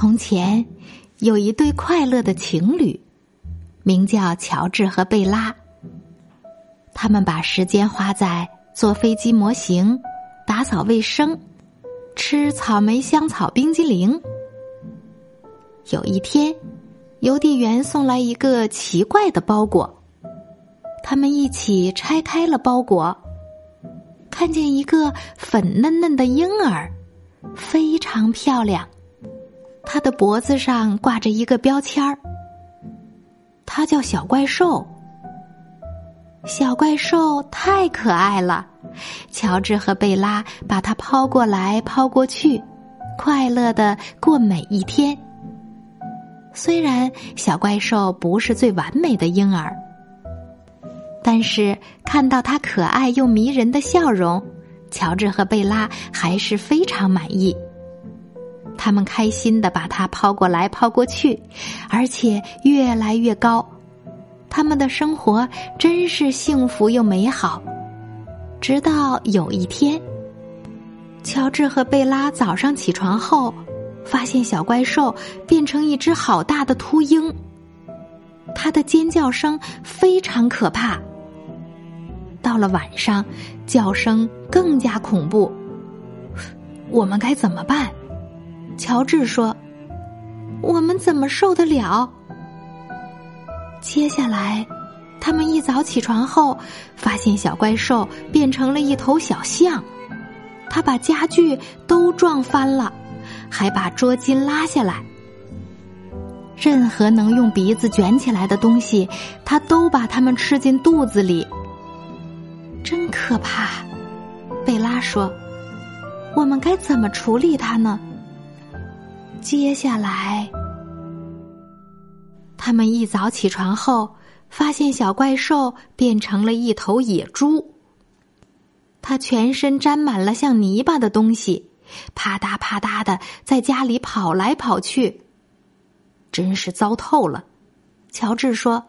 从前有一对快乐的情侣，名叫乔治和贝拉。他们把时间花在做飞机模型、打扫卫生、吃草莓香草冰激凌。有一天，邮递员送来一个奇怪的包裹，他们一起拆开了包裹，看见一个粉嫩嫩的婴儿，非常漂亮。他的脖子上挂着一个标签儿，他叫小怪兽。小怪兽太可爱了，乔治和贝拉把它抛过来抛过去，快乐的过每一天。虽然小怪兽不是最完美的婴儿，但是看到他可爱又迷人的笑容，乔治和贝拉还是非常满意。他们开心的把它抛过来抛过去，而且越来越高。他们的生活真是幸福又美好。直到有一天，乔治和贝拉早上起床后，发现小怪兽变成一只好大的秃鹰。它的尖叫声非常可怕。到了晚上，叫声更加恐怖。我们该怎么办？乔治说：“我们怎么受得了？”接下来，他们一早起床后，发现小怪兽变成了一头小象，他把家具都撞翻了，还把桌巾拉下来。任何能用鼻子卷起来的东西，他都把它们吃进肚子里。真可怕！贝拉说：“我们该怎么处理它呢？”接下来，他们一早起床后，发现小怪兽变成了一头野猪。它全身沾满了像泥巴的东西，啪嗒啪嗒的在家里跑来跑去，真是糟透了。乔治说：“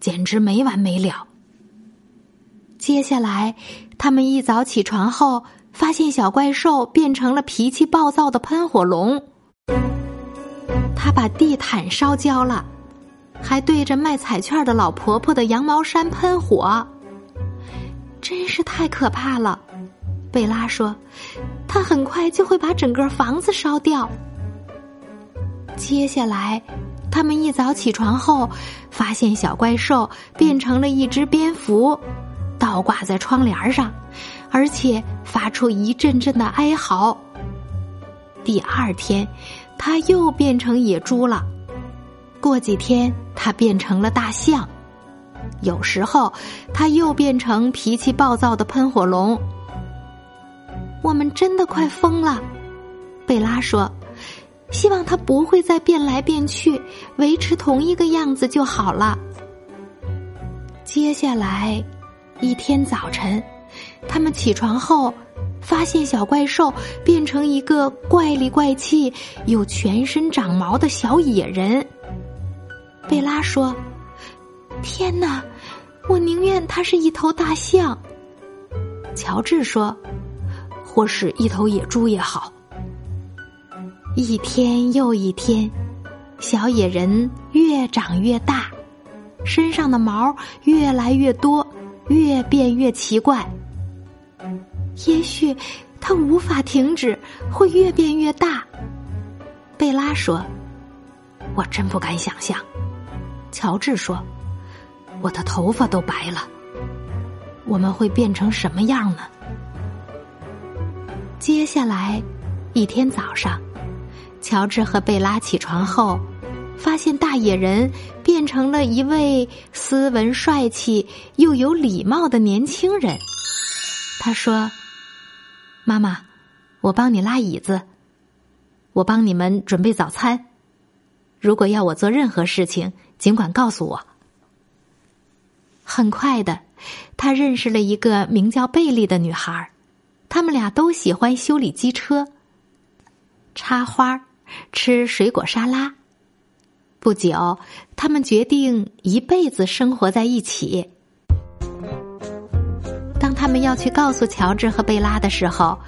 简直没完没了。”接下来，他们一早起床后，发现小怪兽变成了脾气暴躁的喷火龙。他把地毯烧焦了，还对着卖彩券的老婆婆的羊毛衫喷火，真是太可怕了。贝拉说：“他很快就会把整个房子烧掉。”接下来，他们一早起床后，发现小怪兽变成了一只蝙蝠，倒挂在窗帘上，而且发出一阵阵的哀嚎。第二天，他又变成野猪了。过几天，他变成了大象。有时候，他又变成脾气暴躁的喷火龙。我们真的快疯了，贝拉说：“希望他不会再变来变去，维持同一个样子就好了。”接下来，一天早晨，他们起床后。发现小怪兽变成一个怪里怪气又全身长毛的小野人。贝拉说：“天哪，我宁愿它是一头大象。”乔治说：“或是一头野猪也好。”一天又一天，小野人越长越大，身上的毛越来越多，越变越奇怪。也许它无法停止，会越变越大。贝拉说：“我真不敢想象。”乔治说：“我的头发都白了，我们会变成什么样呢？”接下来一天早上，乔治和贝拉起床后，发现大野人变成了一位斯文帅气又有礼貌的年轻人。他说。妈妈，我帮你拉椅子。我帮你们准备早餐。如果要我做任何事情，尽管告诉我。”很快的，他认识了一个名叫贝利的女孩，他们俩都喜欢修理机车、插花、吃水果沙拉。不久，他们决定一辈子生活在一起。他们要去告诉乔治和贝拉的时候，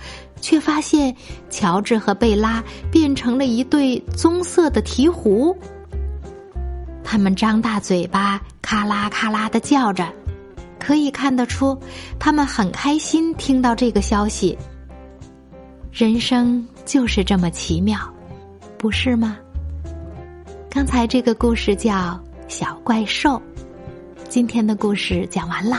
却发现乔治和贝拉变成了一对棕色的鹈鹕。他们张大嘴巴，咔啦咔啦的叫着，可以看得出，他们很开心听到这个消息。人生就是这么奇妙，不是吗？刚才这个故事叫《小怪兽》，今天的故事讲完了，